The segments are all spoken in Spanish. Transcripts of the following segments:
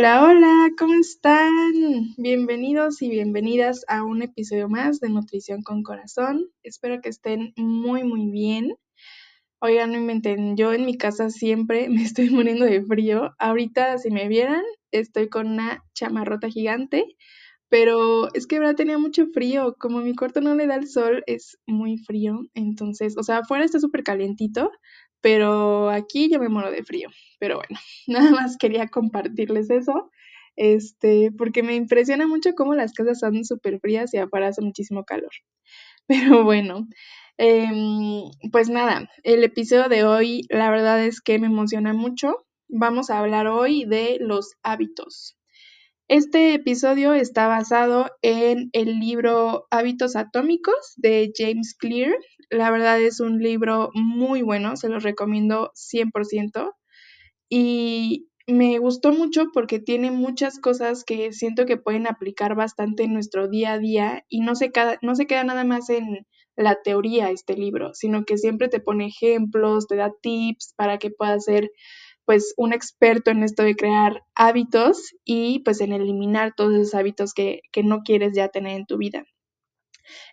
Hola, hola, ¿cómo están? Bienvenidos y bienvenidas a un episodio más de Nutrición con Corazón. Espero que estén muy, muy bien. Oigan, no inventen, yo en mi casa siempre me estoy muriendo de frío. Ahorita, si me vieran, estoy con una chamarrota gigante, pero es que verdad tenía mucho frío. Como mi cuarto no le da el sol, es muy frío. Entonces, o sea, afuera está súper calientito, pero aquí yo me muero de frío. Pero bueno, nada más quería compartirles eso, este, porque me impresiona mucho cómo las casas son súper frías y afuera hace muchísimo calor. Pero bueno, em, pues nada, el episodio de hoy la verdad es que me emociona mucho. Vamos a hablar hoy de los hábitos. Este episodio está basado en el libro Hábitos Atómicos de James Clear. La verdad es un libro muy bueno, se los recomiendo 100%. Y me gustó mucho porque tiene muchas cosas que siento que pueden aplicar bastante en nuestro día a día y no se, no se queda nada más en la teoría este libro, sino que siempre te pone ejemplos, te da tips para que puedas ser pues un experto en esto de crear hábitos y pues en eliminar todos esos hábitos que, que no quieres ya tener en tu vida.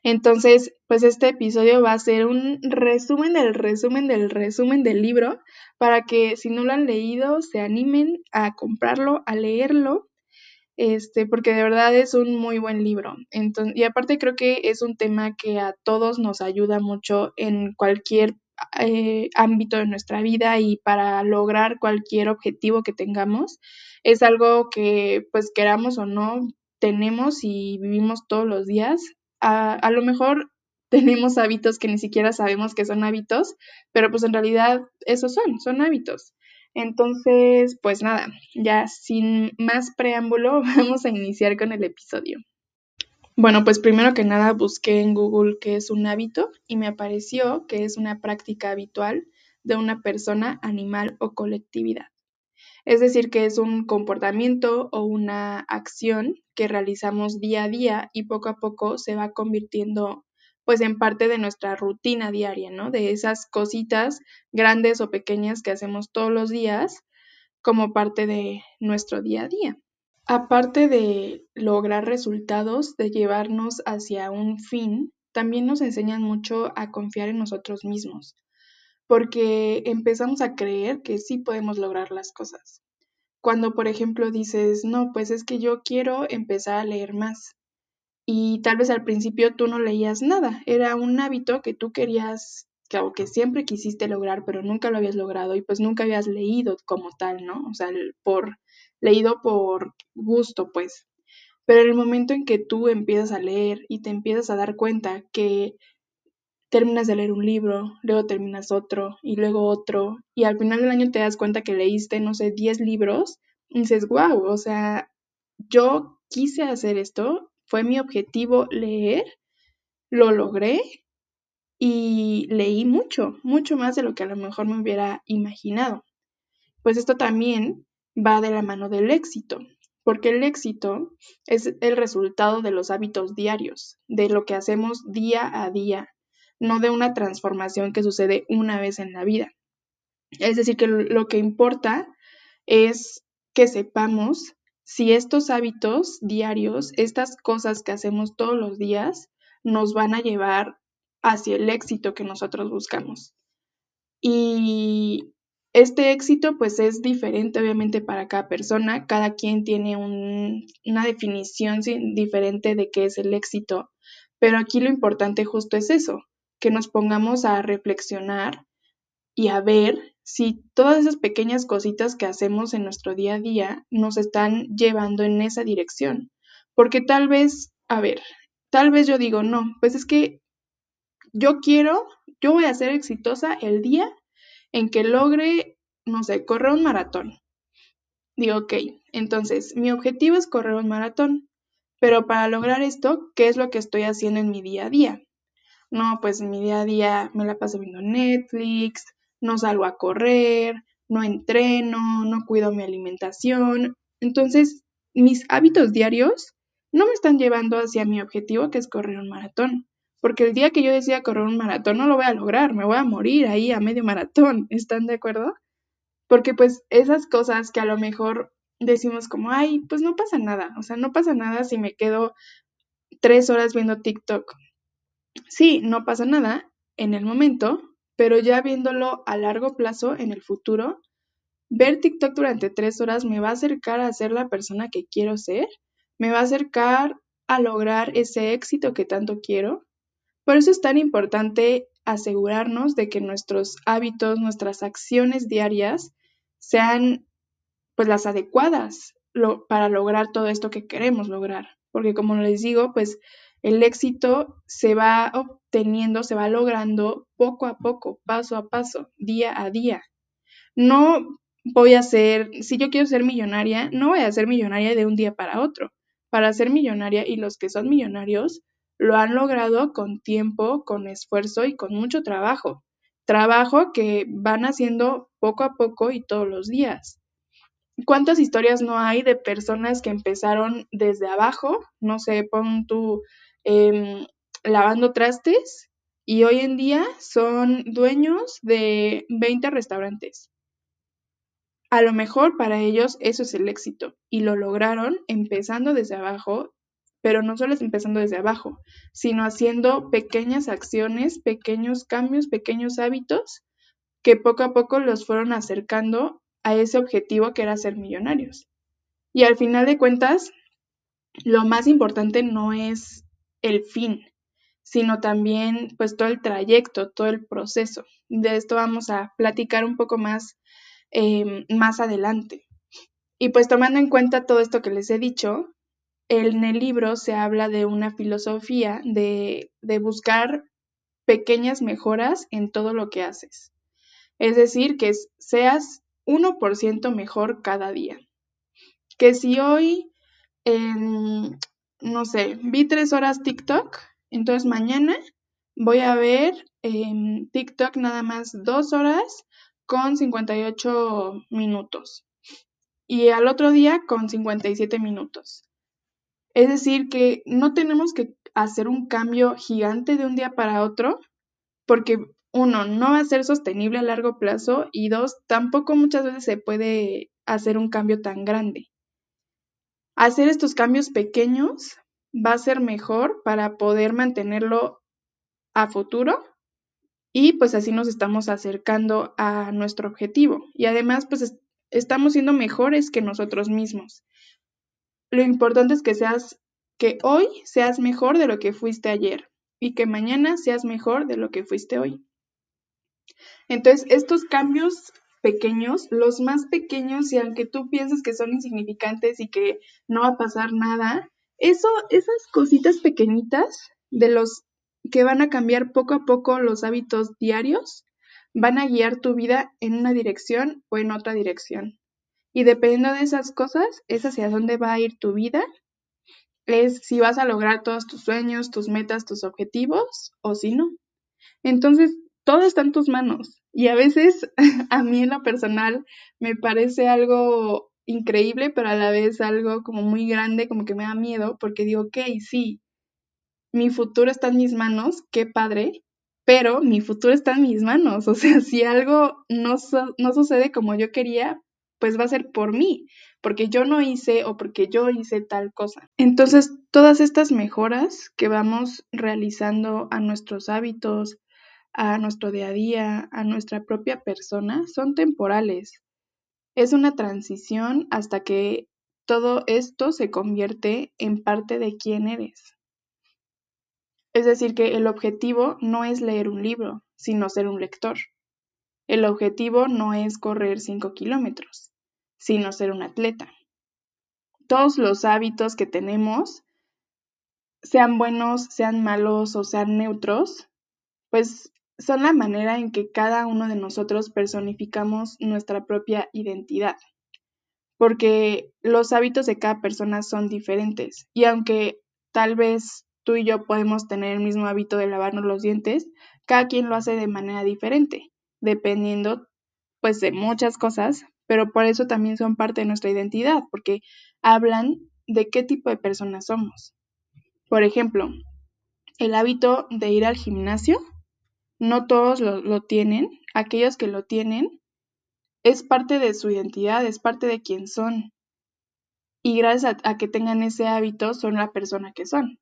Entonces, pues este episodio va a ser un resumen del resumen del resumen del libro para que si no lo han leído se animen a comprarlo, a leerlo, este, porque de verdad es un muy buen libro. Entonces, y aparte creo que es un tema que a todos nos ayuda mucho en cualquier eh, ámbito de nuestra vida y para lograr cualquier objetivo que tengamos. Es algo que pues queramos o no tenemos y vivimos todos los días. A, a lo mejor tenemos hábitos que ni siquiera sabemos que son hábitos, pero pues en realidad esos son, son hábitos. Entonces, pues nada, ya sin más preámbulo, vamos a iniciar con el episodio. Bueno, pues primero que nada busqué en Google qué es un hábito y me apareció que es una práctica habitual de una persona, animal o colectividad. Es decir, que es un comportamiento o una acción que realizamos día a día y poco a poco se va convirtiendo pues en parte de nuestra rutina diaria, ¿no? De esas cositas grandes o pequeñas que hacemos todos los días como parte de nuestro día a día. Aparte de lograr resultados, de llevarnos hacia un fin, también nos enseñan mucho a confiar en nosotros mismos, porque empezamos a creer que sí podemos lograr las cosas. Cuando, por ejemplo, dices, no, pues es que yo quiero empezar a leer más. Y tal vez al principio tú no leías nada, era un hábito que tú querías, que, o que siempre quisiste lograr, pero nunca lo habías logrado y pues nunca habías leído como tal, ¿no? O sea, por leído por gusto, pues. Pero en el momento en que tú empiezas a leer y te empiezas a dar cuenta que terminas de leer un libro, luego terminas otro y luego otro, y al final del año te das cuenta que leíste, no sé, 10 libros, y dices, wow, o sea, yo quise hacer esto, fue mi objetivo leer, lo logré y leí mucho, mucho más de lo que a lo mejor me hubiera imaginado. Pues esto también va de la mano del éxito, porque el éxito es el resultado de los hábitos diarios, de lo que hacemos día a día, no de una transformación que sucede una vez en la vida. Es decir, que lo que importa es que sepamos si estos hábitos diarios, estas cosas que hacemos todos los días, nos van a llevar hacia el éxito que nosotros buscamos. Y este éxito pues es diferente obviamente para cada persona, cada quien tiene una definición diferente de qué es el éxito, pero aquí lo importante justo es eso, que nos pongamos a reflexionar y a ver si todas esas pequeñas cositas que hacemos en nuestro día a día nos están llevando en esa dirección. Porque tal vez, a ver, tal vez yo digo, no, pues es que yo quiero, yo voy a ser exitosa el día en que logre, no sé, correr un maratón. Digo, ok, entonces mi objetivo es correr un maratón, pero para lograr esto, ¿qué es lo que estoy haciendo en mi día a día? No, pues en mi día a día me la paso viendo Netflix, no salgo a correr, no entreno, no cuido mi alimentación. Entonces, mis hábitos diarios no me están llevando hacia mi objetivo, que es correr un maratón porque el día que yo decida correr un maratón no lo voy a lograr, me voy a morir ahí a medio maratón, ¿están de acuerdo? Porque pues esas cosas que a lo mejor decimos como, ay, pues no pasa nada, o sea, no pasa nada si me quedo tres horas viendo TikTok. Sí, no pasa nada en el momento, pero ya viéndolo a largo plazo en el futuro, ver TikTok durante tres horas me va a acercar a ser la persona que quiero ser, me va a acercar a lograr ese éxito que tanto quiero. Por eso es tan importante asegurarnos de que nuestros hábitos, nuestras acciones diarias sean pues las adecuadas para lograr todo esto que queremos lograr. Porque como les digo, pues el éxito se va obteniendo, se va logrando poco a poco, paso a paso, día a día. No voy a ser, si yo quiero ser millonaria, no voy a ser millonaria de un día para otro. Para ser millonaria y los que son millonarios lo han logrado con tiempo, con esfuerzo y con mucho trabajo. Trabajo que van haciendo poco a poco y todos los días. ¿Cuántas historias no hay de personas que empezaron desde abajo? No sé, pon tú em, lavando trastes y hoy en día son dueños de 20 restaurantes. A lo mejor para ellos eso es el éxito y lo lograron empezando desde abajo pero no solo es empezando desde abajo, sino haciendo pequeñas acciones, pequeños cambios, pequeños hábitos que poco a poco los fueron acercando a ese objetivo que era ser millonarios. Y al final de cuentas, lo más importante no es el fin, sino también pues todo el trayecto, todo el proceso. De esto vamos a platicar un poco más em, más adelante. Y pues tomando en cuenta todo esto que les he dicho, en el libro se habla de una filosofía de, buscar pequeñas mejoras en todo lo que haces. Es decir, que seas 1% mejor cada día. Que si hoy, no sé, vi tres horas TikTok, entonces mañana voy a ver en TikTok nada más dos horas con 58 minutos. Y al otro día con 57 minutos. Es decir, que no tenemos que hacer un cambio gigante de un día para otro, porque uno, no va a ser sostenible a largo plazo y dos, tampoco muchas veces se puede hacer un cambio tan grande. Hacer estos cambios pequeños va a ser mejor para poder mantenerlo a futuro y pues así nos estamos acercando a nuestro objetivo y además pues estamos siendo mejores que nosotros mismos lo importante es que seas, que hoy seas mejor de lo que fuiste ayer y que mañana seas mejor de lo que fuiste hoy. Entonces, estos cambios pequeños, los más pequeños, y aunque tú pienses que son insignificantes y que no va a pasar nada, eso, esas cositas pequeñitas de los que van a cambiar poco a poco los hábitos diarios, van a guiar tu vida en una dirección o en otra dirección. Y dependiendo de esas cosas, es hacia dónde va a ir tu vida, es si vas a lograr todos tus sueños, tus metas, tus objetivos o si no. Entonces, todo está en tus manos. Y a veces a mí en lo personal me parece algo increíble, pero a la vez algo como muy grande, como que me da miedo, porque digo, ok, sí, mi futuro está en mis manos, qué padre, pero mi futuro está en mis manos. O sea, si algo no, no sucede como yo quería, pues va a ser por mí, porque yo no hice o porque yo hice tal cosa. Entonces, todas estas mejoras que vamos realizando a nuestros hábitos, a nuestro día a día, a nuestra propia persona, son temporales. Es una transición hasta que todo esto se convierte en parte de quién eres. Es decir, que el objetivo no es leer un libro, sino ser un lector. El objetivo no es correr 5 kilómetros, sino ser un atleta. Todos los hábitos que tenemos, sean buenos, sean malos o sean neutros, pues son la manera en que cada uno de nosotros personificamos nuestra propia identidad. Porque los hábitos de cada persona son diferentes y aunque tal vez tú y yo podemos tener el mismo hábito de lavarnos los dientes, cada quien lo hace de manera diferente dependiendo pues de muchas cosas, pero por eso también son parte de nuestra identidad, porque hablan de qué tipo de personas somos. Por ejemplo, el hábito de ir al gimnasio, no todos lo, tienen, aquellos que lo tienen, es parte de su identidad, es parte de quién son. y gracias a, que tengan ese hábito son la persona que son.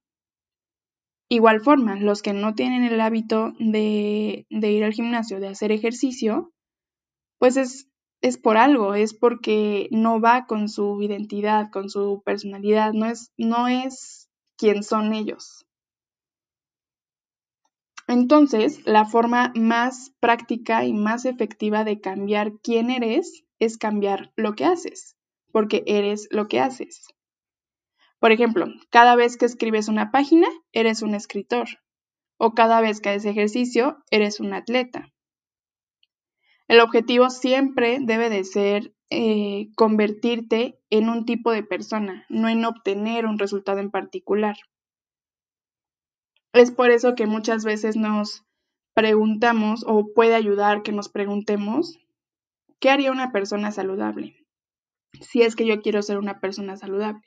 Igual forma, los que no tienen el hábito de, ir al gimnasio, de hacer ejercicio, pues es, es por algo, es porque no va con su identidad, con su personalidad, no es, no es quien son ellos. Entonces, la forma más práctica y más efectiva de cambiar quién eres es cambiar lo que haces, porque eres lo que haces. Por ejemplo, cada vez que escribes una página, eres un escritor, o cada vez que haces ejercicio, eres un atleta. El objetivo siempre debe de ser eh, convertirte en un tipo de persona, no en obtener un resultado en particular. Es por eso que muchas veces nos preguntamos o puede ayudar que nos preguntemos, ¿qué haría una persona saludable? Si es que yo quiero ser una persona saludable.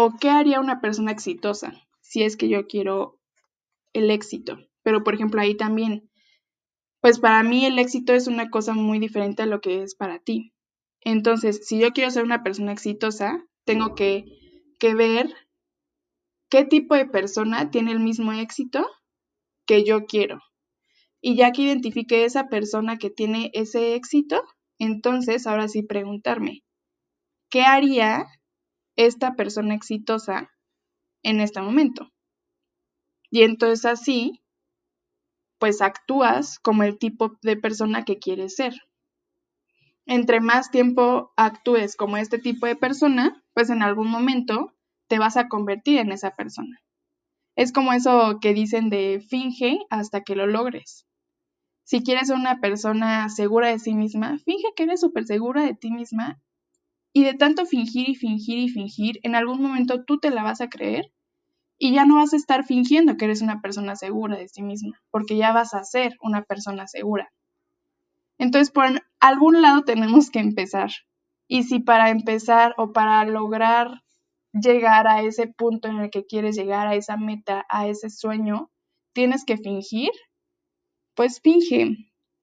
¿O qué haría una persona exitosa? Si es que yo quiero el éxito. Pero, por ejemplo, ahí también, pues para mí el éxito es una cosa muy diferente a lo que es para ti. Entonces, si yo quiero ser una persona exitosa, tengo que, que ver qué tipo de persona tiene el mismo éxito que yo quiero. Y ya que identifique esa persona que tiene ese éxito, entonces ahora sí preguntarme, ¿qué haría esta persona exitosa en este momento? Y entonces así, pues actúas como el tipo de persona que quieres ser. Entre más tiempo actúes como este tipo de persona, pues en algún momento te vas a convertir en esa persona. Es como eso que dicen de finge hasta que lo logres. Si quieres ser una persona segura de sí misma, finge que eres súper segura de ti misma y de tanto fingir y fingir y fingir, en algún momento tú te la vas a creer y ya no vas a estar fingiendo que eres una persona segura de sí misma, porque ya vas a ser una persona segura. Entonces, por algún lado tenemos que empezar. Y si para empezar o para lograr llegar a ese punto en el que quieres llegar, a esa meta, a ese sueño, tienes que fingir, pues finge.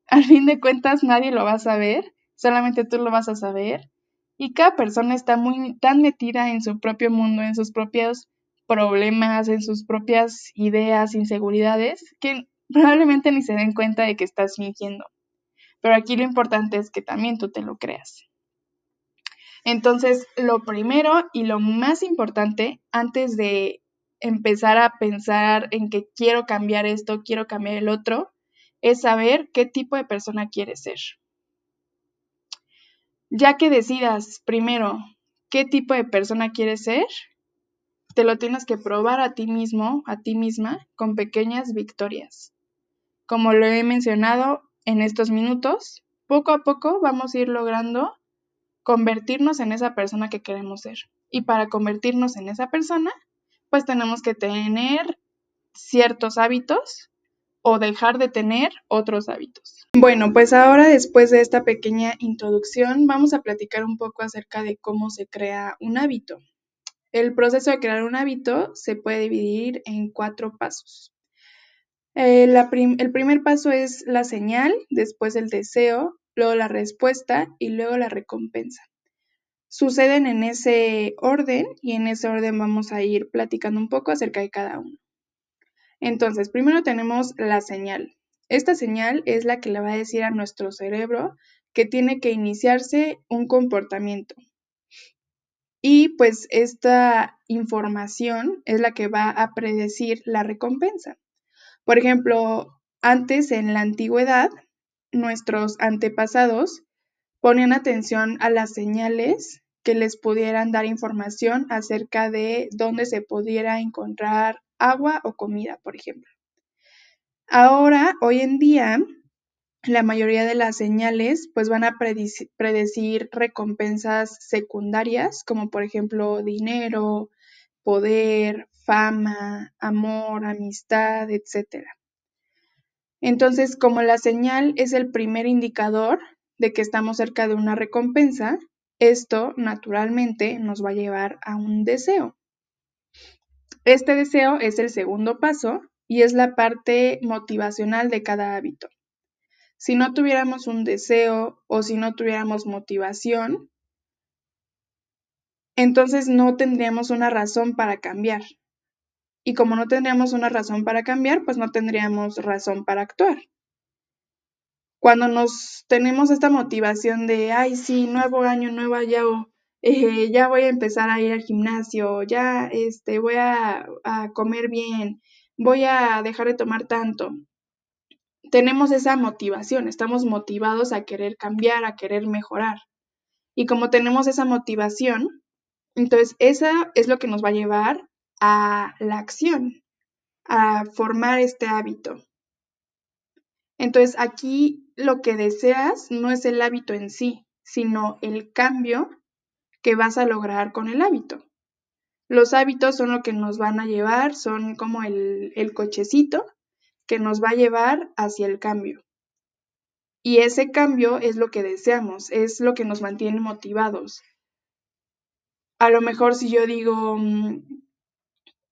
Al fin de cuentas nadie lo va a saber, solamente tú lo vas a saber. Y cada persona está muy tan metida en su propio mundo, en sus propios problemas, en sus propias ideas, inseguridades, que probablemente ni se den cuenta de que estás fingiendo. Pero aquí lo importante es que también tú te lo creas. Entonces, lo primero y lo más importante antes de empezar a pensar en que quiero cambiar esto, quiero cambiar el otro, es saber qué tipo de persona quieres ser. Ya que decidas primero qué tipo de persona quieres ser, te lo tienes que probar a ti mismo, a ti misma, con pequeñas victorias. Como lo he mencionado en estos minutos, poco a poco vamos a ir logrando convertirnos en esa persona que queremos ser. Y para convertirnos en esa persona, pues tenemos que tener ciertos hábitos o dejar de tener otros hábitos. Bueno, pues ahora después de esta pequeña introducción, vamos a platicar un poco acerca de cómo se crea un hábito. El proceso de crear un hábito se puede dividir en cuatro pasos. Eh, el primer paso es la señal, después el deseo, luego la respuesta y luego la recompensa. Suceden en ese orden y en ese orden vamos a ir platicando un poco acerca de cada uno. Entonces, primero tenemos la señal. Esta señal es la que le va a decir a nuestro cerebro que tiene que iniciarse un comportamiento. Y pues esta información es la que va a predecir la recompensa. Por ejemplo, antes en la antigüedad nuestros antepasados ponían atención a las señales que les pudieran dar información acerca de dónde se pudiera encontrar agua o comida, por ejemplo. Ahora, hoy en día, la mayoría de las señales pues van a predecir recompensas secundarias, como por ejemplo dinero, poder, fama, amor, amistad, etc. Entonces, como la señal es el primer indicador de que estamos cerca de una recompensa, esto naturalmente nos va a llevar a un deseo. Este deseo es el segundo paso y es la parte motivacional de cada hábito. Si no tuviéramos un deseo o si no tuviéramos motivación, entonces no tendríamos una razón para cambiar. Y como no tendríamos una razón para cambiar, pues no tendríamos razón para actuar. Cuando nos tenemos esta motivación de, ay, sí, nuevo año, nuevo yo, eh, ya voy a empezar a ir al gimnasio, ya este, voy a, a comer bien, voy a dejar de tomar tanto. Tenemos esa motivación, estamos motivados a querer cambiar, a querer mejorar. Y como tenemos esa motivación, entonces esa es lo que nos va a llevar a la acción, a formar este hábito. Entonces aquí lo que deseas no es el hábito en sí, sino el cambio que vas a lograr con el hábito. Los hábitos son lo que nos van a llevar, son como el, cochecito que nos va a llevar hacia el cambio. Y ese cambio es lo que deseamos, es lo que nos mantiene motivados. A lo mejor si yo digo, mm,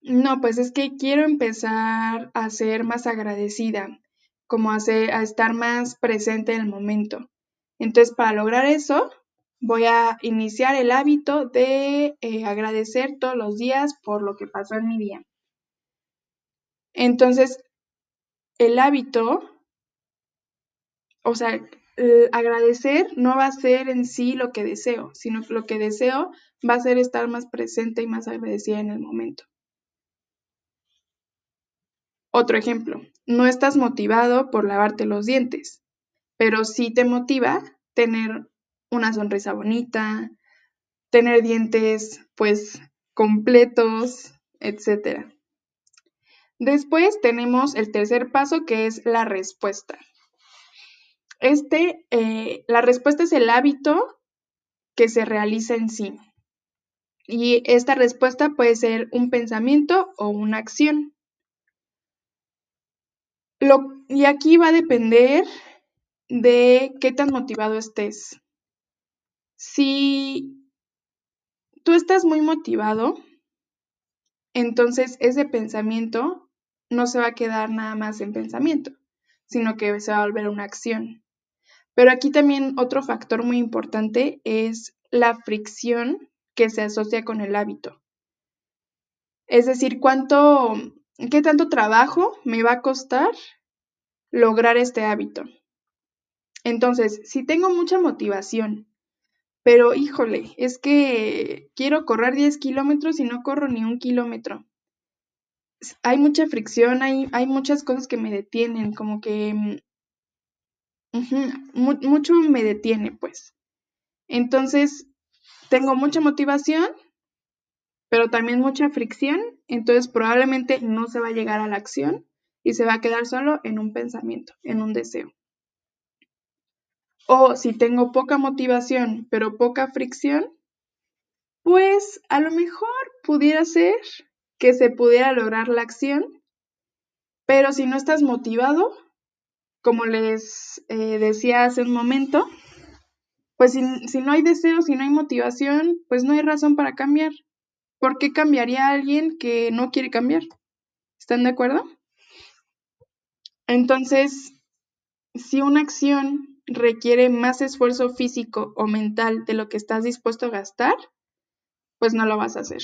no, pues es que quiero empezar a ser más agradecida, como a, a estar más presente en el momento. Entonces, para lograr eso, voy a iniciar el hábito de eh, agradecer todos los días por lo que pasó en mi día. Entonces, el hábito, o sea, agradecer no va a ser en sí lo que deseo, sino que lo que deseo va a ser estar más presente y más agradecida en el momento. Otro ejemplo, no estás motivado por lavarte los dientes, pero sí te motiva tener una sonrisa bonita, tener dientes pues completos, etc. Después tenemos el tercer paso que es la respuesta. Este, eh, la respuesta es el hábito que se realiza en sí. Y esta respuesta puede ser un pensamiento o una acción. y aquí va a depender de qué tan motivado estés. Si tú estás muy motivado, entonces ese pensamiento no se va a quedar nada más en pensamiento, sino que se va a volver una acción. Pero aquí también otro factor muy importante es la fricción que se asocia con el hábito. Es decir, cuánto, qué tanto trabajo me va a costar lograr este hábito. Entonces, si tengo mucha motivación pero híjole, es que quiero correr 10 kilómetros y no corro ni un kilómetro. Hay mucha fricción, hay, hay muchas cosas que me detienen, como que mm, mucho me detiene, pues. Entonces, tengo mucha motivación, pero también mucha fricción, entonces probablemente no se va a llegar a la acción y se va a quedar solo en un pensamiento, en un deseo. O si tengo poca motivación, pero poca fricción, pues a lo mejor pudiera ser que se pudiera lograr la acción, pero si no estás motivado, como les eh, decía hace un momento, pues si, si, no hay deseo, si no hay motivación, pues no hay razón para cambiar. ¿Por qué cambiaría alguien que no quiere cambiar? ¿Están de acuerdo? Entonces, si una acción requiere más esfuerzo físico o mental de lo que estás dispuesto a gastar, pues no lo vas a hacer.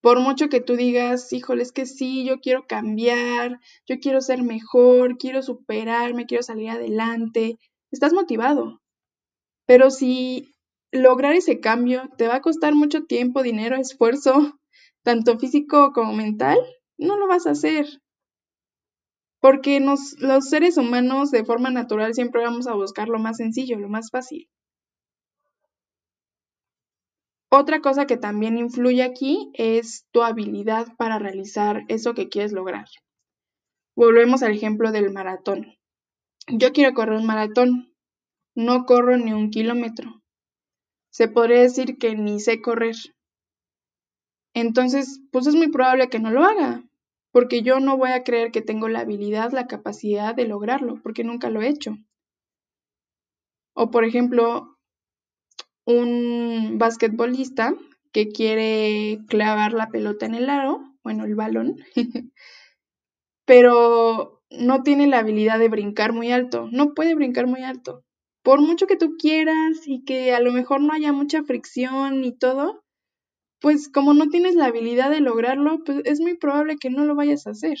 Por mucho que tú digas, híjole, es que sí, yo quiero cambiar, yo quiero ser mejor, quiero superarme, quiero salir adelante, estás motivado. Pero si lograr ese cambio te va a costar mucho tiempo, dinero, esfuerzo, tanto físico como mental, no lo vas a hacer porque los seres humanos de forma natural siempre vamos a buscar lo más sencillo, lo más fácil. Otra cosa que también influye aquí es tu habilidad para realizar eso que quieres lograr. Volvemos al ejemplo del maratón. Yo quiero correr un maratón, no corro ni un kilómetro. Se podría decir que ni sé correr. Entonces, pues es muy probable que no lo haga, porque yo no voy a creer que tengo la habilidad, la capacidad de lograrlo, porque nunca lo he hecho. O por ejemplo, un basquetbolista que quiere clavar la pelota en el aro, bueno, el balón, pero no tiene la habilidad de brincar muy alto, no puede brincar muy alto. Por mucho que tú quieras y que a lo mejor no haya mucha fricción y todo, pues como no tienes la habilidad de lograrlo, pues es muy probable que no lo vayas a hacer.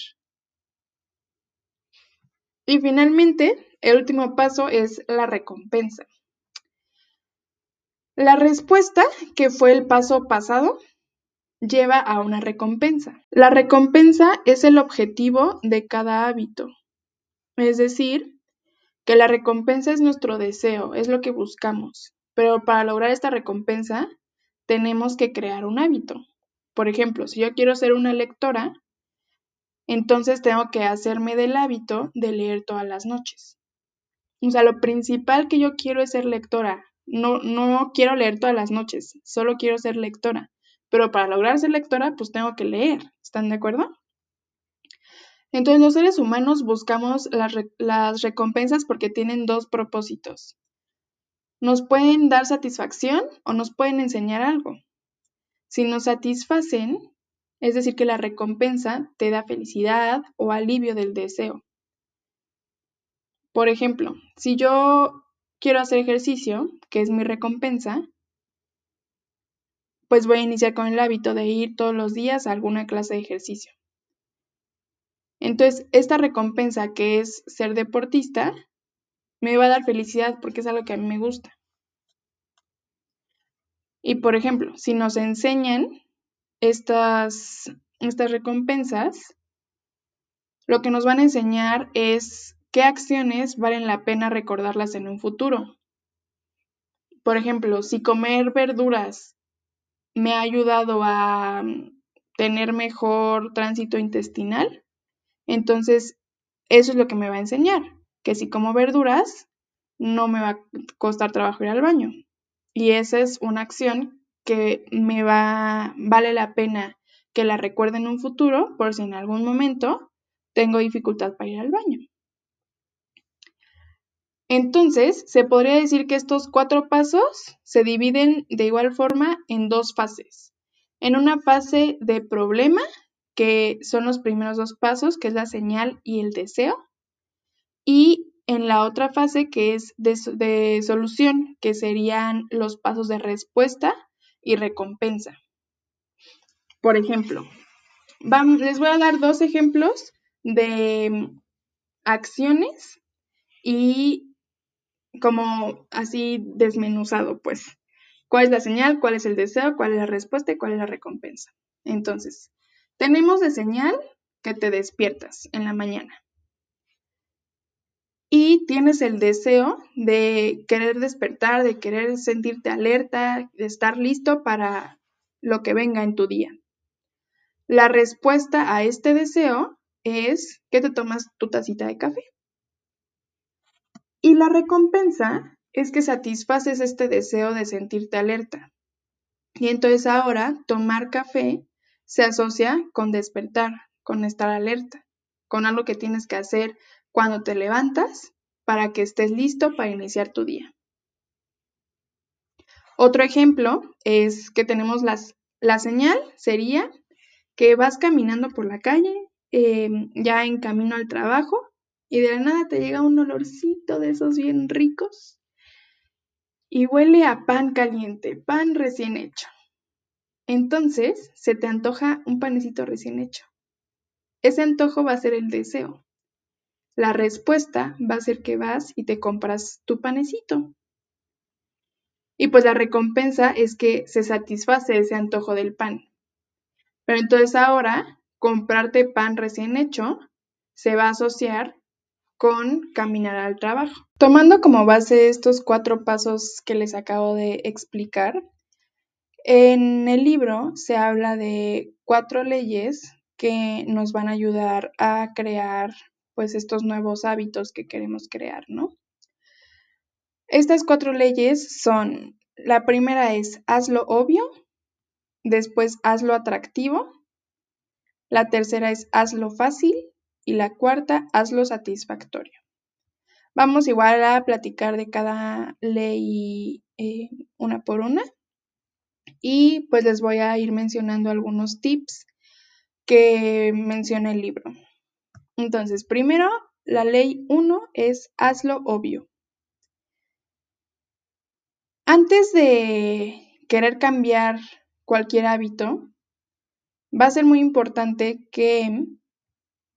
Y finalmente, el último paso es la recompensa. La respuesta, que fue el paso pasado, lleva a una recompensa. La recompensa es el objetivo de cada hábito. Es decir, que la recompensa es nuestro deseo, es lo que buscamos. Pero para lograr esta recompensa, tenemos que crear un hábito. Por ejemplo, si yo quiero ser una lectora, entonces tengo que hacerme del hábito de leer todas las noches. O sea, lo principal que yo quiero es ser lectora. No, no quiero leer todas las noches, solo quiero ser lectora. Pero para lograr ser lectora, pues tengo que leer. ¿Están de acuerdo? Entonces los seres humanos buscamos las, las recompensas porque tienen dos propósitos. Nos pueden dar satisfacción o nos pueden enseñar algo. Si nos satisfacen, es decir, que la recompensa te da felicidad o alivio del deseo. Por ejemplo, si yo quiero hacer ejercicio, que es mi recompensa, pues voy a iniciar con el hábito de ir todos los días a alguna clase de ejercicio. Entonces, esta recompensa que es ser deportista, me va a dar felicidad porque es algo que a mí me gusta. Y por ejemplo, si nos enseñan estas, estas recompensas, lo que nos van a enseñar es qué acciones valen la pena recordarlas en un futuro. Por ejemplo, si comer verduras me ha ayudado a tener mejor tránsito intestinal, entonces, eso es lo que me va a enseñar, que si como verduras, no me va a costar trabajo ir al baño. Y esa es una acción que me va, vale la pena que la recuerde en un futuro por si en algún momento tengo dificultad para ir al baño. Entonces, se podría decir que estos cuatro pasos se dividen de igual forma en dos fases. En una fase de problema que son los primeros dos pasos, que es la señal y el deseo. Y en la otra fase, que es de, solución, que serían los pasos de respuesta y recompensa. Por ejemplo, les voy a dar dos ejemplos de acciones y como así desmenuzado, pues, cuál es la señal, cuál es el deseo, cuál es la respuesta y cuál es la recompensa. Entonces, tenemos de señal que te despiertas en la mañana y tienes el deseo de querer despertar, de querer sentirte alerta, de estar listo para lo que venga en tu día. La respuesta a este deseo es que te tomas tu tacita de café. Y la recompensa es que satisfaces este deseo de sentirte alerta. Y entonces ahora tomar café se asocia con despertar, con estar alerta, con algo que tienes que hacer cuando te levantas para que estés listo para iniciar tu día. Otro ejemplo es que tenemos la señal, sería que vas caminando por la calle, em, ya en camino al trabajo, y de la nada te llega un olorcito de esos bien ricos y huele a pan caliente, pan recién hecho. Entonces se te antoja un panecito recién hecho. Ese antojo va a ser el deseo. La respuesta va a ser que vas y te compras tu panecito. Y pues la recompensa es que se satisface ese antojo del pan. Pero entonces ahora comprarte pan recién hecho se va a asociar con caminar al trabajo. Tomando como base estos cuatro pasos que les acabo de explicar, en el libro se habla de cuatro leyes que nos van a ayudar a crear pues estos nuevos hábitos que queremos crear, ¿no? Estas cuatro leyes son, la primera es hazlo obvio, después hazlo atractivo, la tercera es hazlo fácil y la cuarta hazlo satisfactorio. Vamos igual a platicar de cada ley eh, una por una y pues les voy a ir mencionando algunos tips que menciona el libro. Entonces, primero, la ley 1 es hazlo obvio. Antes de querer cambiar cualquier hábito, va a ser muy importante que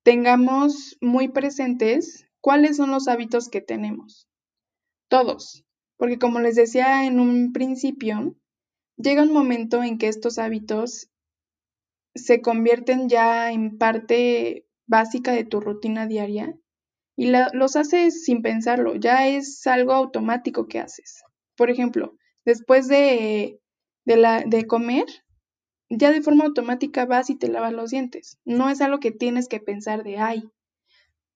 tengamos muy presentes cuáles son los hábitos que tenemos. Todos, porque como les decía en un principio, llega un momento en que estos hábitos se convierten ya en parte básica de tu rutina diaria y los haces sin pensarlo, ya es algo automático que haces. Por ejemplo, después de, de, la, de comer, ya de forma automática vas y te lavas los dientes. No es algo que tienes que pensar de, ay,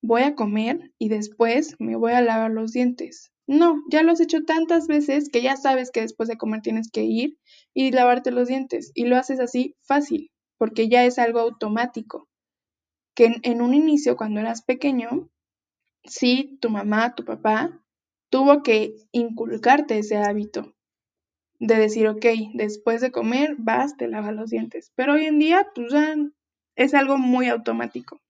voy a comer y después me voy a lavar los dientes. No, ya lo has hecho tantas veces que ya sabes que después de comer tienes que ir y lavarte los dientes. Y lo haces así fácil, porque ya es algo automático. Que en, un inicio, cuando eras pequeño, sí, tu mamá, tu papá, tuvo que inculcarte ese hábito de decir, ok, después de comer vas, te lavas los dientes. Pero hoy en día, pues ya es algo muy automático.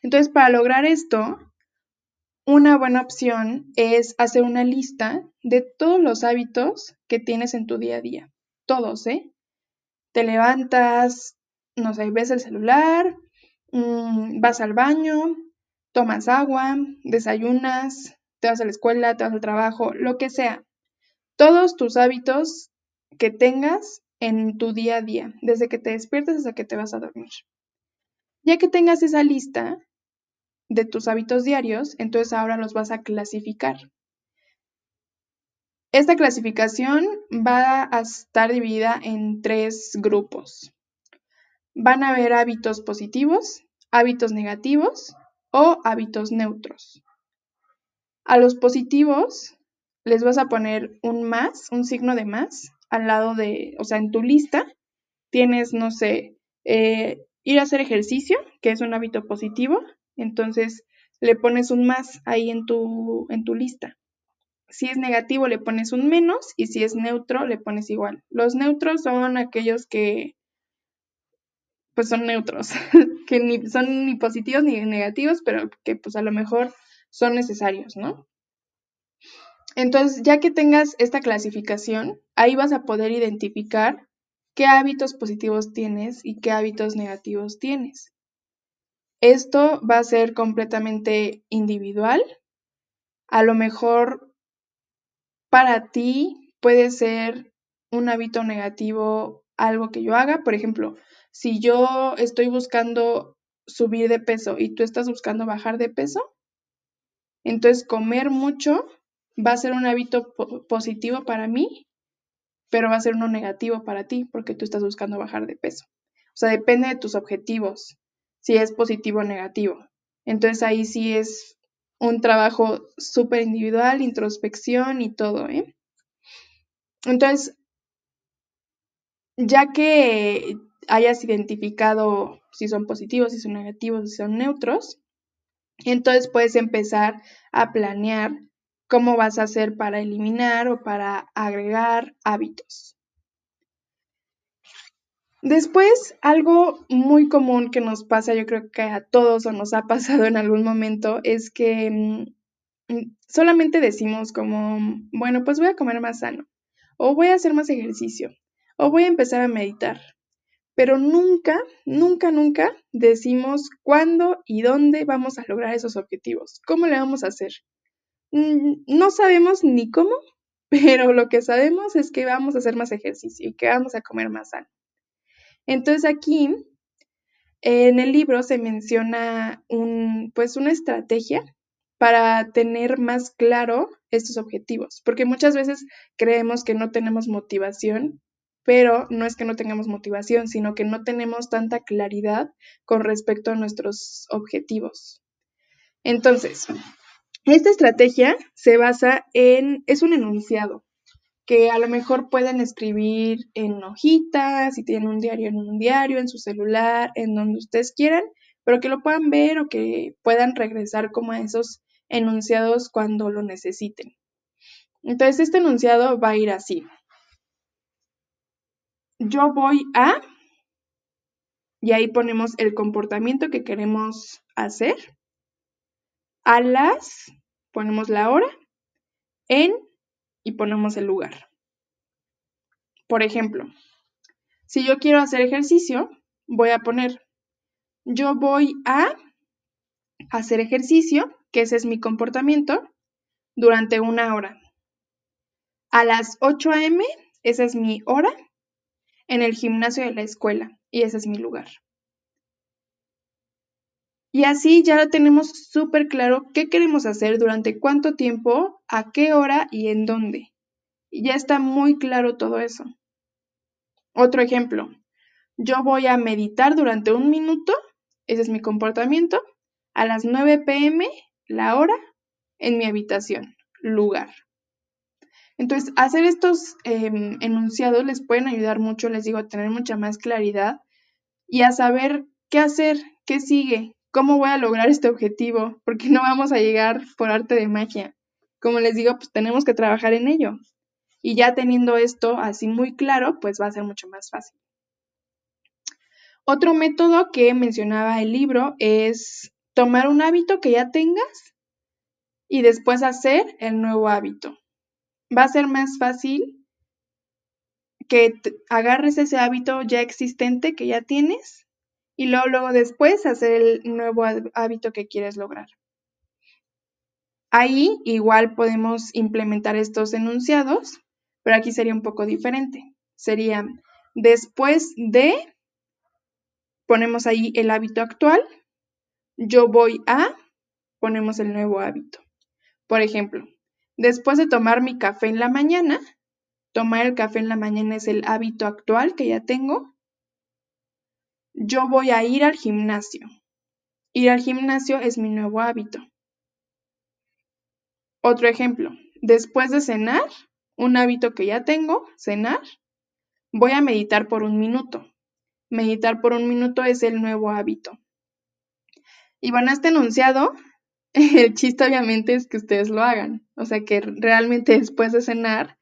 Entonces, para lograr esto, una buena opción es hacer una lista de todos los hábitos que tienes en tu día a día. Todos, ¿eh? Te levantas, no sé, ves el celular, mm, vas al baño, tomas agua, desayunas, te vas a la escuela, te vas al trabajo, lo que sea. Todos tus hábitos que tengas en tu día a día, desde que te despiertas hasta que te vas a dormir. Ya que tengas esa lista, de tus hábitos diarios, entonces ahora los vas a clasificar. Esta clasificación va a estar dividida en tres grupos. Van a haber hábitos positivos, hábitos negativos o hábitos neutros. A los positivos les vas a poner un más, un signo de más, al lado de, o sea, en tu lista tienes, no sé, eh, ir a hacer ejercicio, que es un hábito positivo, entonces le pones un más ahí en tu, en tu lista. Si es negativo le pones un menos y si es neutro le pones igual. Los neutros son aquellos que pues son neutros, que ni son ni positivos ni negativos, pero que pues a lo mejor son necesarios, ¿no? Entonces, ya que tengas esta clasificación, ahí vas a poder identificar qué hábitos positivos tienes y qué hábitos negativos tienes. Esto va a ser completamente individual. A lo mejor para ti puede ser un hábito negativo algo que yo haga. Por ejemplo, si yo estoy buscando subir de peso y tú estás buscando bajar de peso, entonces comer mucho va a ser un hábito positivo para mí, pero va a ser uno negativo para ti porque tú estás buscando bajar de peso. O sea, depende de tus objetivos si es positivo o negativo. Entonces ahí sí es un trabajo súper individual, introspección y todo, ¿eh? Entonces, ya que hayas identificado si son positivos, si son negativos, si son neutros, entonces puedes empezar a planear cómo vas a hacer para eliminar o para agregar hábitos. Después, algo muy común que nos pasa, yo creo que a todos o nos ha pasado en algún momento, es que mm, solamente decimos como, bueno, pues voy a comer más sano, o voy a hacer más ejercicio, o voy a empezar a meditar, pero nunca, nunca, nunca decimos cuándo y dónde vamos a lograr esos objetivos, cómo le vamos a hacer. Mm, no sabemos ni cómo, pero lo que sabemos es que vamos a hacer más ejercicio y que vamos a comer más sano. Entonces aquí en el libro se menciona un, pues una estrategia para tener más claro estos objetivos, porque muchas veces creemos que no tenemos motivación, pero no es que no tengamos motivación, sino que no tenemos tanta claridad con respecto a nuestros objetivos. Entonces, esta estrategia se basa en, es un enunciado, que a lo mejor pueden escribir en hojitas, si tienen un diario en un diario, en su celular, en donde ustedes quieran, pero que lo puedan ver o que puedan regresar como a esos enunciados cuando lo necesiten. Entonces, este enunciado va a ir así. Yo voy a, y ahí ponemos el comportamiento que queremos hacer. A las, ponemos la hora. En y ponemos el lugar. Por ejemplo, Si yo quiero hacer ejercicio, voy a poner, yo voy a hacer ejercicio, que ese es mi comportamiento, durante una hora. A las 8 a.m., esa es mi hora, en el gimnasio de la escuela, y ese es mi lugar. Y así ya lo tenemos súper claro qué queremos hacer, durante cuánto tiempo, a qué hora y en dónde. Ya está muy claro todo eso. Otro ejemplo, yo voy a meditar durante un minuto, ese es mi comportamiento, a las 9 pm, la hora, en mi habitación, lugar. Entonces, hacer estos em, enunciados les pueden ayudar mucho, les digo, a tener mucha más claridad y a saber qué hacer, qué sigue, cómo voy a lograr este objetivo, porque no vamos a llegar por arte de magia. Como les digo, pues tenemos que trabajar en ello. Y ya teniendo esto así muy claro, pues va a ser mucho más fácil. Otro método que mencionaba el libro es tomar un hábito que ya tengas y después hacer el nuevo hábito. Va a ser más fácil que agarres ese hábito ya existente que ya tienes y luego, después hacer el nuevo hábito que quieres lograr. Ahí igual podemos implementar estos enunciados, pero aquí sería un poco diferente. Sería después de, ponemos ahí el hábito actual, yo voy a, ponemos el nuevo hábito. Por ejemplo, después de tomar mi café en la mañana, tomar el café en la mañana es el hábito actual que ya tengo. Yo voy a ir al gimnasio. Ir al gimnasio es mi nuevo hábito. Otro ejemplo, después de cenar, un hábito que ya tengo, cenar, voy a meditar por un minuto. Meditar por un minuto es el nuevo hábito. Y bueno, este enunciado, el chiste obviamente es que ustedes lo hagan, o sea, que realmente después de cenar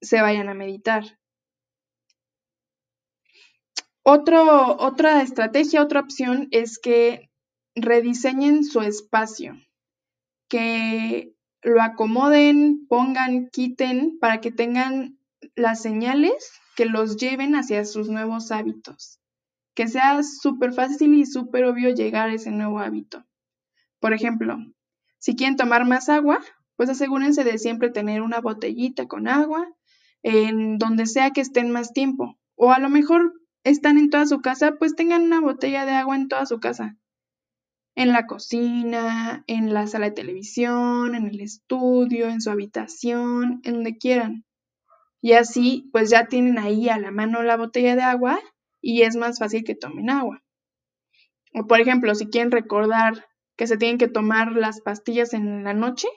se vayan a meditar. Otra estrategia, otra opción es que rediseñen su espacio, que lo acomoden, pongan, quiten, para que tengan las señales que los lleven hacia sus nuevos hábitos que sea súper fácil y súper obvio llegar a ese nuevo hábito. Por ejemplo, si quieren tomar más agua, pues asegúrense de siempre tener una botellita con agua en donde sea que estén más tiempo. O a lo mejor están en toda su casa, pues tengan una botella de agua en toda su casa. En la cocina, en la sala de televisión, en el estudio, en su habitación, en donde quieran. Y así, pues ya tienen ahí a la mano la botella de agua y es más fácil que tomen agua. O por ejemplo, si quieren recordar que se tienen que tomar las pastillas en la noche,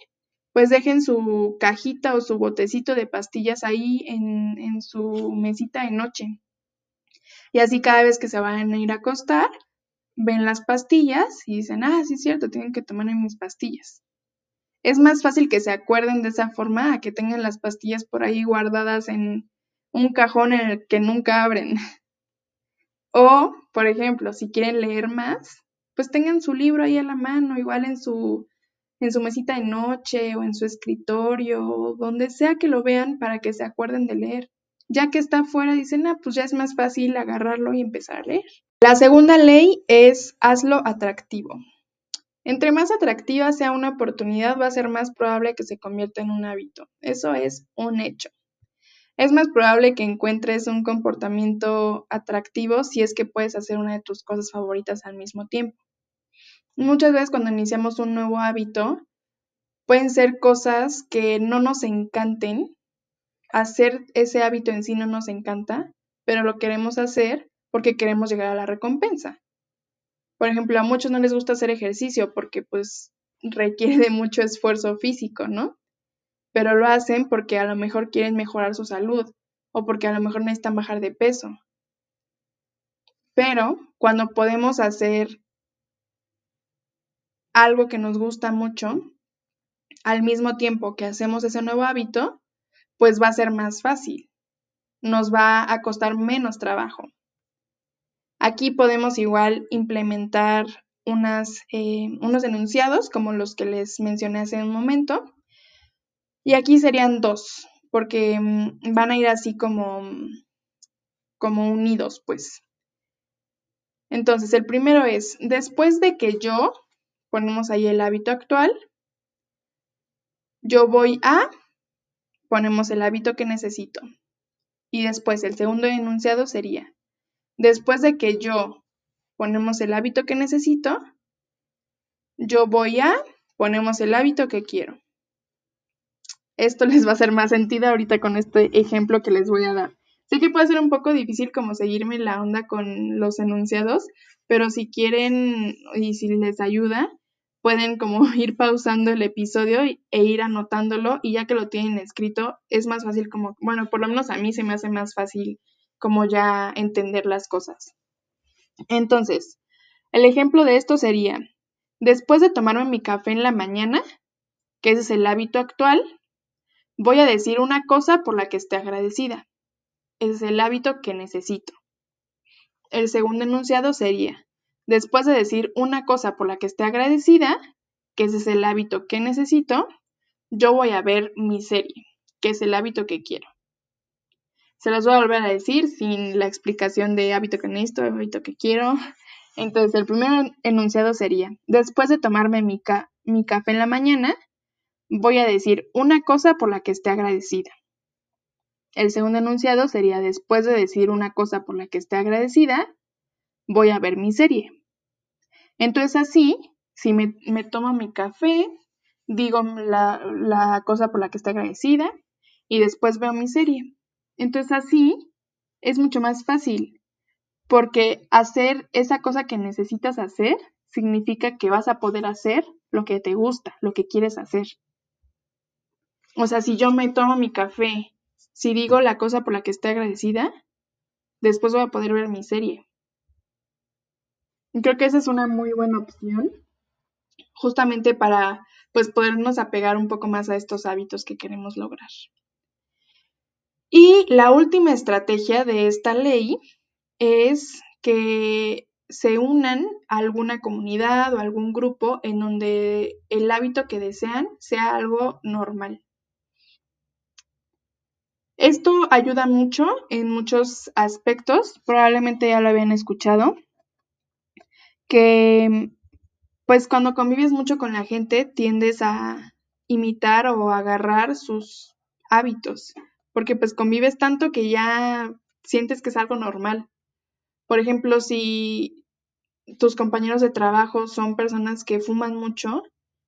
pues dejen su cajita o su botecito de pastillas ahí en, en su mesita de noche. Y así cada vez que se van a ir a acostar, ven las pastillas y dicen, ah, sí es cierto, tienen que tomar mis pastillas. Es más fácil que se acuerden de esa forma a que tengan las pastillas por ahí guardadas en un cajón en el que nunca abren. O, por ejemplo, si quieren leer más, pues tengan su libro ahí a la mano, igual en su, en su mesita de noche o en su escritorio, donde sea que lo vean para que se acuerden de leer. Ya que está afuera, dicen, ah, pues ya es más fácil agarrarlo y empezar a leer. La segunda ley es hazlo atractivo. Entre más atractiva sea una oportunidad, va a ser más probable que se convierta en un hábito. Eso es un hecho es más probable que encuentres un comportamiento atractivo si es que puedes hacer una de tus cosas favoritas al mismo tiempo. Muchas veces cuando iniciamos un nuevo hábito, pueden ser cosas que no nos encanten. Hacer ese hábito en sí no nos encanta, pero lo queremos hacer porque queremos llegar a la recompensa. Por ejemplo, a muchos no les gusta hacer ejercicio porque pues requiere de mucho esfuerzo físico, ¿no? pero lo hacen porque a lo mejor quieren mejorar su salud o porque a lo mejor necesitan bajar de peso. Pero cuando podemos hacer algo que nos gusta mucho, al mismo tiempo que hacemos ese nuevo hábito, pues va a ser más fácil. Nos va a costar menos trabajo. Aquí podemos igual implementar eh, unos enunciados como los que les mencioné hace un momento y aquí serían dos, porque mm, van a ir así como, como unidos, pues. Entonces, el primero es, después de que yo, ponemos ahí el hábito actual, yo voy a, ponemos el hábito que necesito. Y después el segundo enunciado sería, después de que yo, ponemos el hábito que necesito, yo voy a, ponemos el hábito que quiero. Esto les va a hacer más sentido ahorita con este ejemplo que les voy a dar. Sé que puede ser un poco difícil como seguirme la onda con los enunciados, pero si quieren y si les ayuda, pueden como ir pausando el episodio e ir anotándolo y ya que lo tienen escrito, es más fácil como, bueno, por lo menos a mí se me hace más fácil como ya entender las cosas. Entonces, el ejemplo de esto sería, después de tomarme mi café en la mañana, que ese es el hábito actual, voy a decir una cosa por la que esté agradecida es el hábito que necesito. El segundo enunciado sería, después de decir una cosa por la que esté agradecida, que ese es el hábito que necesito, yo voy a ver mi serie, que es el hábito que quiero. Se los voy a volver a decir sin la explicación de hábito que necesito, hábito que quiero. Entonces, el primer enunciado sería, después de tomarme mi, mi café en la mañana, voy a decir una cosa por la que esté agradecida. El segundo enunciado sería después de decir una cosa por la que esté agradecida, voy a ver mi serie. Entonces así, si me, tomo mi café, digo la, la cosa por la que esté agradecida y después veo mi serie. Entonces así es mucho más fácil porque hacer esa cosa que necesitas hacer significa que vas a poder hacer lo que te gusta, lo que quieres hacer. O sea, si yo me tomo mi café si digo la cosa por la que estoy agradecida, después voy a poder ver mi serie. Creo que esa es una muy buena opción, justamente para pues podernos apegar un poco más a estos hábitos que queremos lograr. Y la última estrategia de esta ley es que se unan a alguna comunidad o algún grupo en donde el hábito que desean sea algo normal. Esto ayuda mucho en muchos aspectos, probablemente ya lo habían escuchado, que pues cuando convives mucho con la gente tiendes a imitar o agarrar sus hábitos, porque pues convives tanto que ya sientes que es algo normal. Por ejemplo, si tus compañeros de trabajo son personas que fuman mucho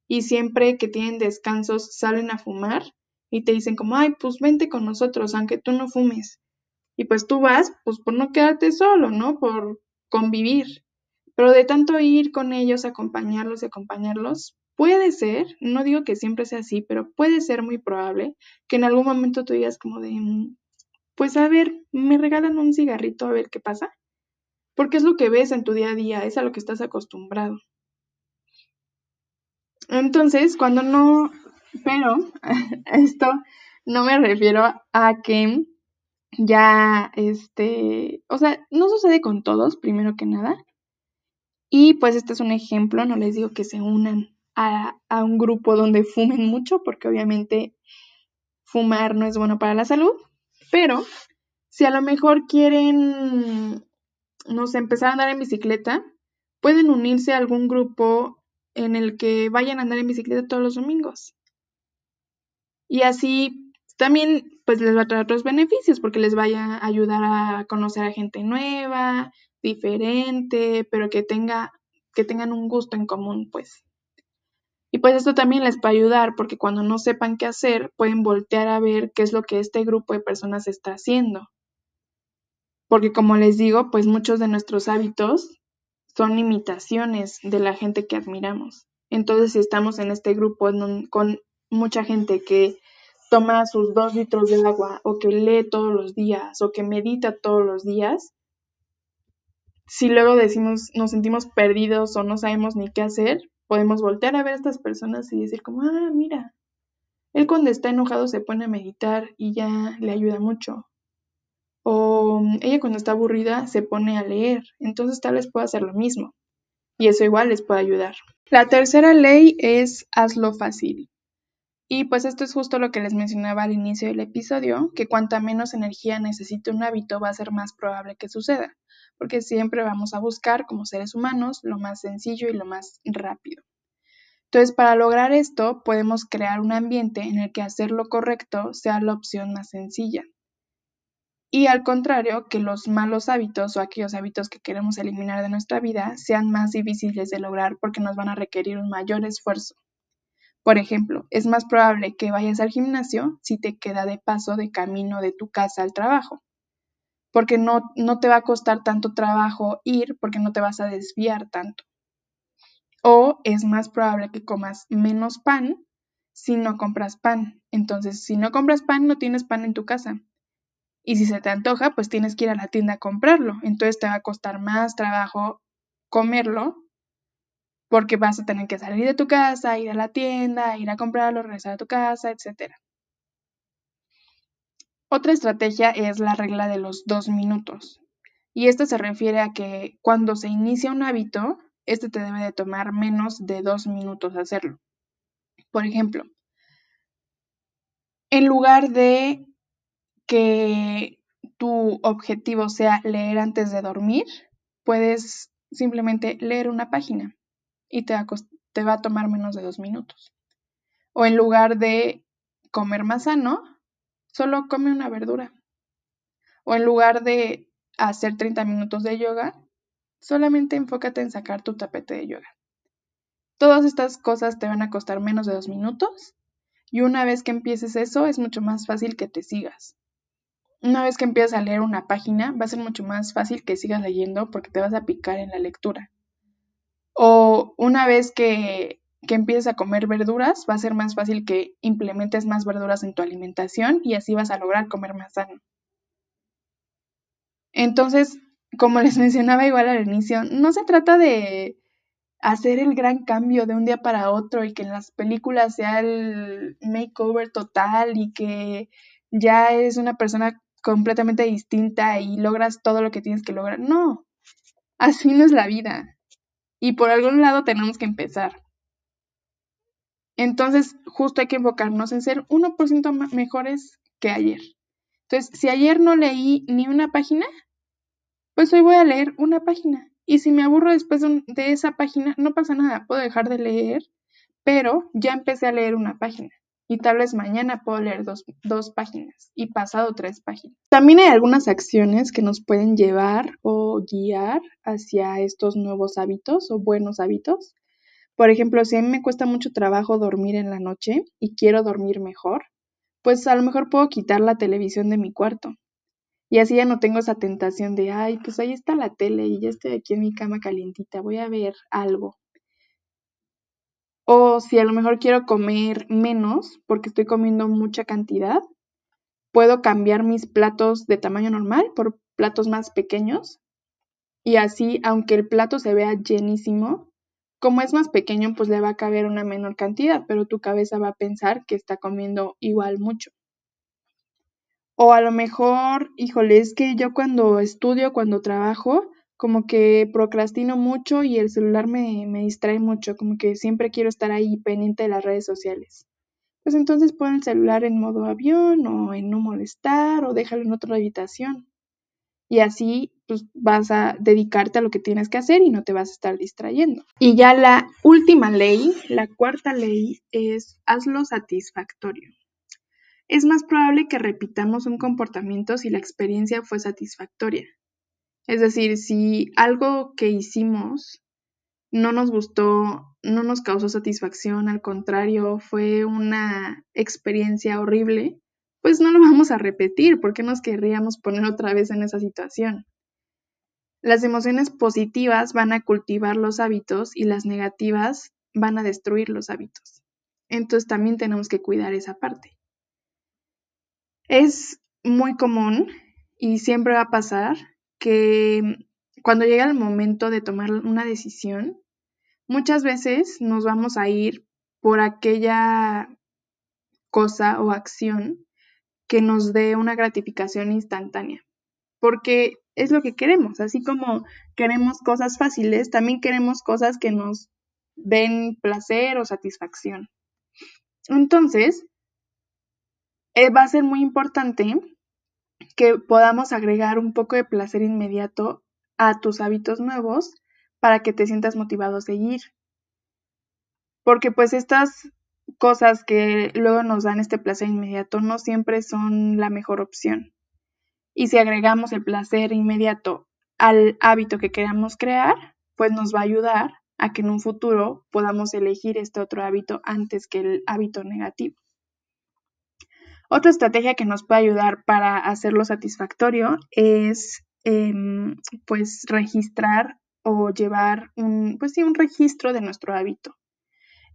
y siempre que tienen descansos salen a fumar, y te dicen como, ay, pues vente con nosotros, aunque tú no fumes. Y pues tú vas, pues por no quedarte solo, ¿no? Por convivir. Pero de tanto ir con ellos, acompañarlos y acompañarlos, puede ser, no digo que siempre sea así, pero puede ser muy probable que en algún momento tú digas como de, mm, pues a ver, me regalan un cigarrito a ver qué pasa. Porque es lo que ves en tu día a día, es a lo que estás acostumbrado. Entonces, cuando no pero esto no me refiero a que ya, este, o sea, no sucede con todos, primero que nada. Y pues este es un ejemplo, no les digo que se unan a, a un grupo donde fumen mucho, porque obviamente fumar no es bueno para la salud, pero si a lo mejor quieren, no sé, empezar a andar en bicicleta, pueden unirse a algún grupo en el que vayan a andar en bicicleta todos los domingos. Y así también pues les va a traer otros beneficios porque les vaya a ayudar a conocer a gente nueva, diferente, pero que tenga que tengan un gusto en común, pues. Y pues esto también les va a ayudar porque cuando no sepan qué hacer, pueden voltear a ver qué es lo que este grupo de personas está haciendo. Porque como les digo, pues muchos de nuestros hábitos son imitaciones de la gente que admiramos. Entonces, si estamos en este grupo con mucha gente que toma sus dos litros de agua o que lee todos los días o que medita todos los días, si luego decimos, nos sentimos perdidos o no sabemos ni qué hacer, podemos voltear a ver a estas personas y decir como, ah, mira, él cuando está enojado se pone a meditar y ya le ayuda mucho. O ella cuando está aburrida se pone a leer, entonces tal vez pueda hacer lo mismo. Y eso igual les puede ayudar. La tercera ley es hazlo fácil. Y pues esto es justo lo que les mencionaba al inicio del episodio, que cuanta menos energía necesite un hábito va a ser más probable que suceda, porque siempre vamos a buscar como seres humanos lo más sencillo y lo más rápido. Entonces, para lograr esto, podemos crear un ambiente en el que hacer lo correcto sea la opción más sencilla. Y al contrario, que los malos hábitos o aquellos hábitos que queremos eliminar de nuestra vida sean más difíciles de lograr porque nos van a requerir un mayor esfuerzo. Por ejemplo, es más probable que vayas al gimnasio si te queda de paso de camino de tu casa al trabajo, porque no, no te va a costar tanto trabajo ir porque no te vas a desviar tanto. O es más probable que comas menos pan si no compras pan. Entonces, si no compras pan, no tienes pan en tu casa. Y si se te antoja, pues tienes que ir a la tienda a comprarlo. Entonces te va a costar más trabajo comerlo porque vas a tener que salir de tu casa, ir a la tienda, ir a comprarlo, regresar a tu casa, etc. Otra estrategia es la regla de los dos minutos. Y esto se refiere a que cuando se inicia un hábito, este te debe de tomar menos de dos minutos hacerlo. Por ejemplo, en lugar de que tu objetivo sea leer antes de dormir, puedes simplemente leer una página y te va, a tomar menos de dos minutos. O en lugar de comer más sano, solo come una verdura. O en lugar de hacer 30 minutos de yoga, Solamente enfócate en sacar tu tapete de yoga. Todas estas cosas te van a costar menos de dos minutos y una vez que empieces eso es mucho más fácil que te sigas. Una vez que empiezas a leer una página va a ser mucho más fácil que sigas leyendo porque te vas a picar en la lectura. O una vez que, que empieces a comer verduras va a ser más fácil que implementes más verduras en tu alimentación y así vas a lograr comer más sano. Entonces, como les mencionaba igual al inicio, no se trata de hacer el gran cambio de un día para otro y que en las películas sea el makeover total y que ya es una persona completamente distinta y logras todo lo que tienes que lograr. No, así no es la vida. Y por algún lado tenemos que empezar. Entonces, justo hay que enfocarnos en ser 1% mejores que ayer. Entonces, si ayer no leí ni una página, pues hoy voy a leer una página. Y si me aburro después de esa página, no pasa nada, puedo dejar de leer, pero ya empecé a leer una página. Y tal vez mañana puedo leer dos, dos páginas y pasado tres páginas. También hay algunas acciones que nos pueden llevar o guiar hacia estos nuevos hábitos o buenos hábitos. Por ejemplo, si a mí me cuesta mucho trabajo dormir en la noche y quiero dormir mejor, pues a lo mejor puedo quitar la televisión de mi cuarto y así ya no tengo esa tentación de, ay, pues ahí está la tele y ya estoy aquí en mi cama calientita, voy a ver algo. O si a lo mejor quiero comer menos porque estoy comiendo mucha cantidad, puedo cambiar mis platos de tamaño normal por platos más pequeños. Y así, aunque el plato se vea llenísimo, como es más pequeño, pues le va a caber una menor cantidad, pero tu cabeza va a pensar que está comiendo igual mucho. O a lo mejor, híjole, es que yo cuando estudio, cuando trabajo, como que procrastino mucho y el celular me, me distrae mucho, como que siempre quiero estar ahí pendiente de las redes sociales. Pues entonces pon el celular en modo avión o en no molestar o déjalo en otra habitación. Y así pues vas a dedicarte a lo que tienes que hacer y no te vas a estar distrayendo. Y ya la última ley, la cuarta ley es hazlo satisfactorio es más probable que repitamos un comportamiento si la experiencia fue satisfactoria. Es decir, si algo que hicimos no nos gustó, no nos causó satisfacción, al contrario, fue una experiencia horrible, pues no lo vamos a repetir porque nos querríamos poner otra vez en esa situación. Las emociones positivas van a cultivar los hábitos y las negativas van a destruir los hábitos. Entonces también tenemos que cuidar esa parte. Es muy común y siempre va a pasar que cuando llega el momento de tomar una decisión, muchas veces nos vamos a ir por aquella cosa o acción que nos dé una gratificación instantánea, porque es lo que queremos, así como queremos cosas fáciles, también queremos cosas que nos den placer o satisfacción. Entonces, eh, va a ser muy importante que podamos agregar un poco de placer inmediato a tus hábitos nuevos para que te sientas motivado a seguir. Porque pues estas cosas que luego nos dan este placer inmediato no siempre son la mejor opción. Y si agregamos el placer inmediato al hábito que queramos crear, pues nos va a ayudar a que en un futuro podamos elegir este otro hábito antes que el hábito negativo. Otra estrategia que nos puede ayudar para hacerlo satisfactorio es em, pues registrar o llevar un, pues sí, un registro de nuestro hábito.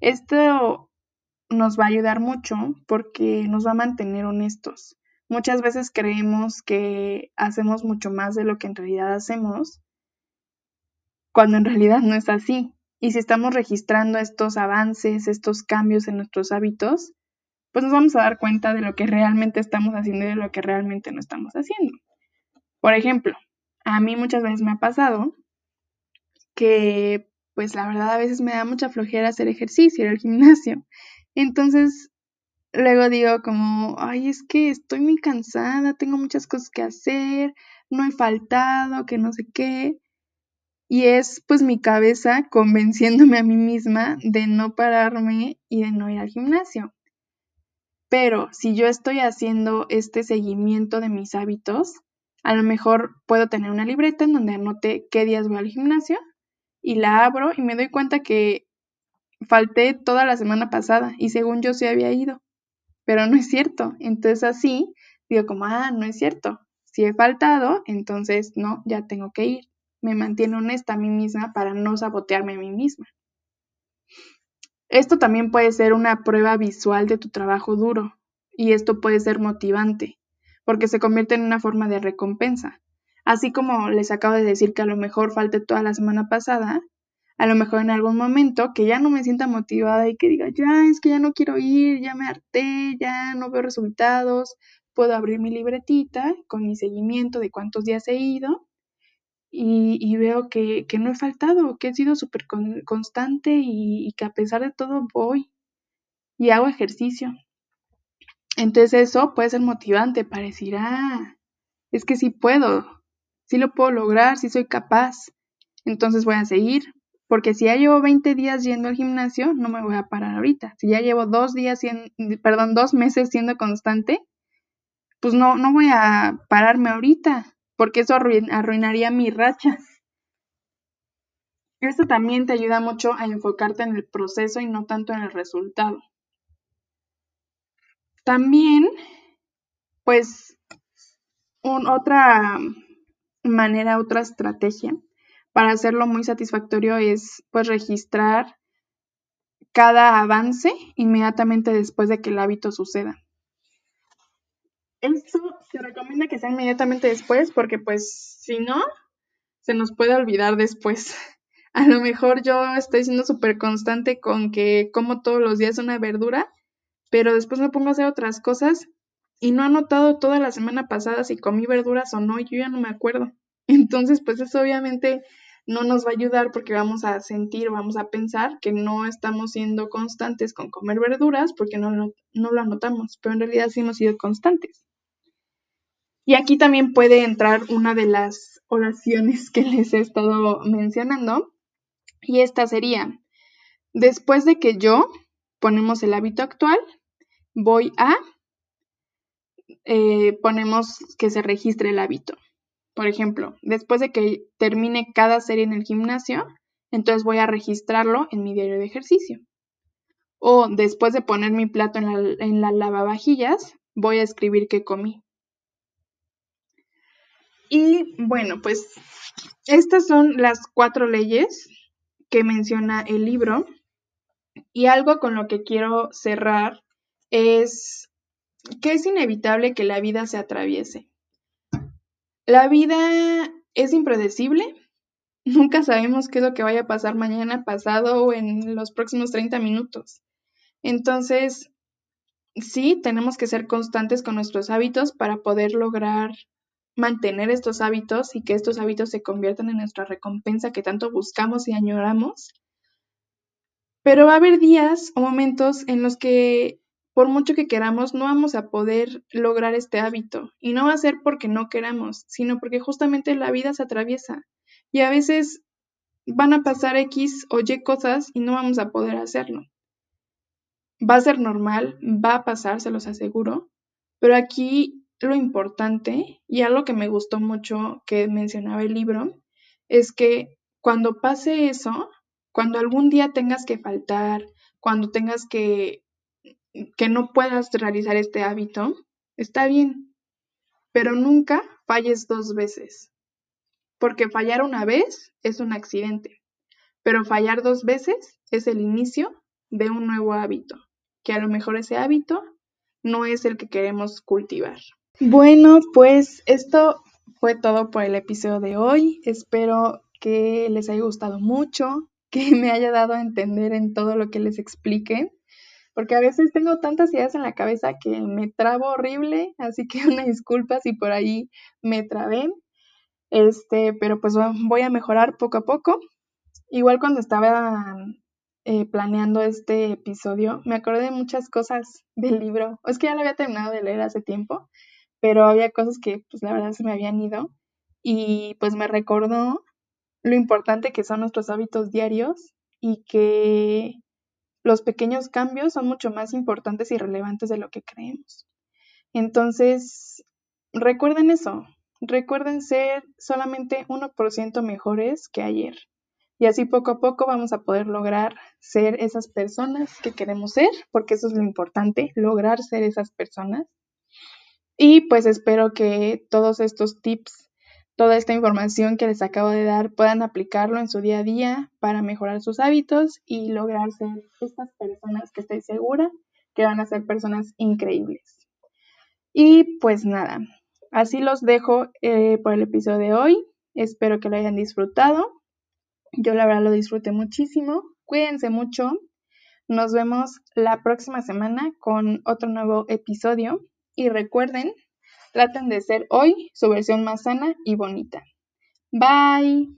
Esto nos va a ayudar mucho porque nos va a mantener honestos. Muchas veces creemos que hacemos mucho más de lo que en realidad hacemos, cuando en realidad no es así. Y si estamos registrando estos avances, estos cambios en nuestros hábitos, pues nos vamos a dar cuenta de lo que realmente estamos haciendo y de lo que realmente no estamos haciendo. Por ejemplo, a mí muchas veces me ha pasado que, pues la verdad a veces me da mucha flojera hacer ejercicio, ir al gimnasio. Entonces, luego digo como, ay, es que estoy muy cansada, tengo muchas cosas que hacer, no he faltado, que no sé qué. Y es pues mi cabeza convenciéndome a mí misma de no pararme y de no ir al gimnasio. Pero si yo estoy haciendo este seguimiento de mis hábitos, a lo mejor puedo tener una libreta en donde anote qué días voy al gimnasio y la abro y me doy cuenta que falté toda la semana pasada y según yo sí había ido, pero no es cierto. Entonces así digo como, ah, no es cierto. Si he faltado, entonces no, ya tengo que ir. Me mantiene honesta a mí misma para no sabotearme a mí misma. Esto también puede ser una prueba visual de tu trabajo duro y esto puede ser motivante porque se convierte en una forma de recompensa. Así como les acabo de decir que a lo mejor falte toda la semana pasada, a lo mejor en algún momento que ya no me sienta motivada y que diga, ya es que ya no quiero ir, ya me harté, ya no veo resultados, puedo abrir mi libretita con mi seguimiento de cuántos días he ido y, veo que, no he faltado, que he sido súper constante y, que a pesar de todo voy y hago ejercicio. Entonces eso puede ser motivante para decir, ah, es que sí puedo, sí lo puedo lograr, sí soy capaz. Entonces voy a seguir, porque si ya llevo 20 días yendo al gimnasio, no me voy a parar ahorita. Si ya llevo dos días, perdón, dos meses siendo constante, pues no, no voy a pararme ahorita porque eso arruinaría mi racha. Esto también te ayuda mucho a enfocarte en el proceso y no tanto en el resultado. También, pues, otra manera, otra estrategia para hacerlo muy satisfactorio es, pues, registrar cada avance inmediatamente después de que el hábito suceda. Esto se recomienda que sea inmediatamente después porque pues si no, se nos puede olvidar después. A lo mejor yo estoy siendo súper constante con que como todos los días una verdura, pero después me pongo a hacer otras cosas y no he notado toda la semana pasada si comí verduras o no, yo ya no me acuerdo. Entonces, pues eso obviamente no nos va a ayudar porque vamos a sentir, vamos a pensar que no estamos siendo constantes con comer verduras porque no, no lo anotamos, pero en realidad sí hemos sido constantes. Y aquí también puede entrar una de las oraciones que les he estado mencionando. Y esta sería, después de que yo ponemos el hábito actual, voy a, eh, ponemos que se registre el hábito. Por ejemplo, después de que termine cada serie en el gimnasio, entonces voy a registrarlo en mi diario de ejercicio. O después de poner mi plato en la, en la lavavajillas, voy a escribir qué comí. Y bueno, pues estas son las cuatro leyes que menciona el libro. Y algo con lo que quiero cerrar es que es inevitable que la vida se atraviese. La vida es impredecible. Nunca sabemos qué es lo que vaya a pasar mañana, pasado o en los próximos 30 minutos. Entonces, sí, tenemos que ser constantes con nuestros hábitos para poder lograr mantener estos hábitos y que estos hábitos se conviertan en nuestra recompensa que tanto buscamos y añoramos. Pero va a haber días o momentos en los que por mucho que queramos, no vamos a poder lograr este hábito. Y no va a ser porque no queramos, sino porque justamente la vida se atraviesa. Y a veces van a pasar X o Y cosas y no vamos a poder hacerlo. Va a ser normal, va a pasar, se los aseguro. Pero aquí lo importante, y algo que me gustó mucho que mencionaba el libro, es que cuando pase eso, cuando algún día tengas que faltar, cuando tengas que que no puedas realizar este hábito, está bien, pero nunca falles dos veces, porque fallar una vez es un accidente, pero fallar dos veces es el inicio de un nuevo hábito, que a lo mejor ese hábito no es el que queremos cultivar. Bueno, pues esto fue todo por el episodio de hoy. Espero que les haya gustado mucho, que me haya dado a entender en todo lo que les explique porque a veces tengo tantas ideas en la cabeza que me trabo horrible, así que una disculpa si por ahí me trabé. Este, pero pues voy a mejorar poco a poco. Igual cuando estaba eh, planeando este episodio, me acordé de muchas cosas del libro. Es que ya lo había terminado de leer hace tiempo, pero había cosas que pues la verdad se me habían ido y pues me recordó lo importante que son nuestros hábitos diarios y que los pequeños cambios son mucho más importantes y relevantes de lo que creemos. Entonces, recuerden eso, recuerden ser solamente 1% mejores que ayer. Y así poco a poco vamos a poder lograr ser esas personas que queremos ser, porque eso es lo importante, lograr ser esas personas. Y pues espero que todos estos tips toda esta información que les acabo de dar puedan aplicarlo en su día a día para mejorar sus hábitos y lograr ser estas personas que estoy segura que van a ser personas increíbles. Y pues nada, así los dejo eh, por el episodio de hoy. Espero que lo hayan disfrutado. Yo la verdad lo disfruté muchísimo. Cuídense mucho. Nos vemos la próxima semana con otro nuevo episodio. Y recuerden Traten de ser hoy su versión más sana y bonita. Bye.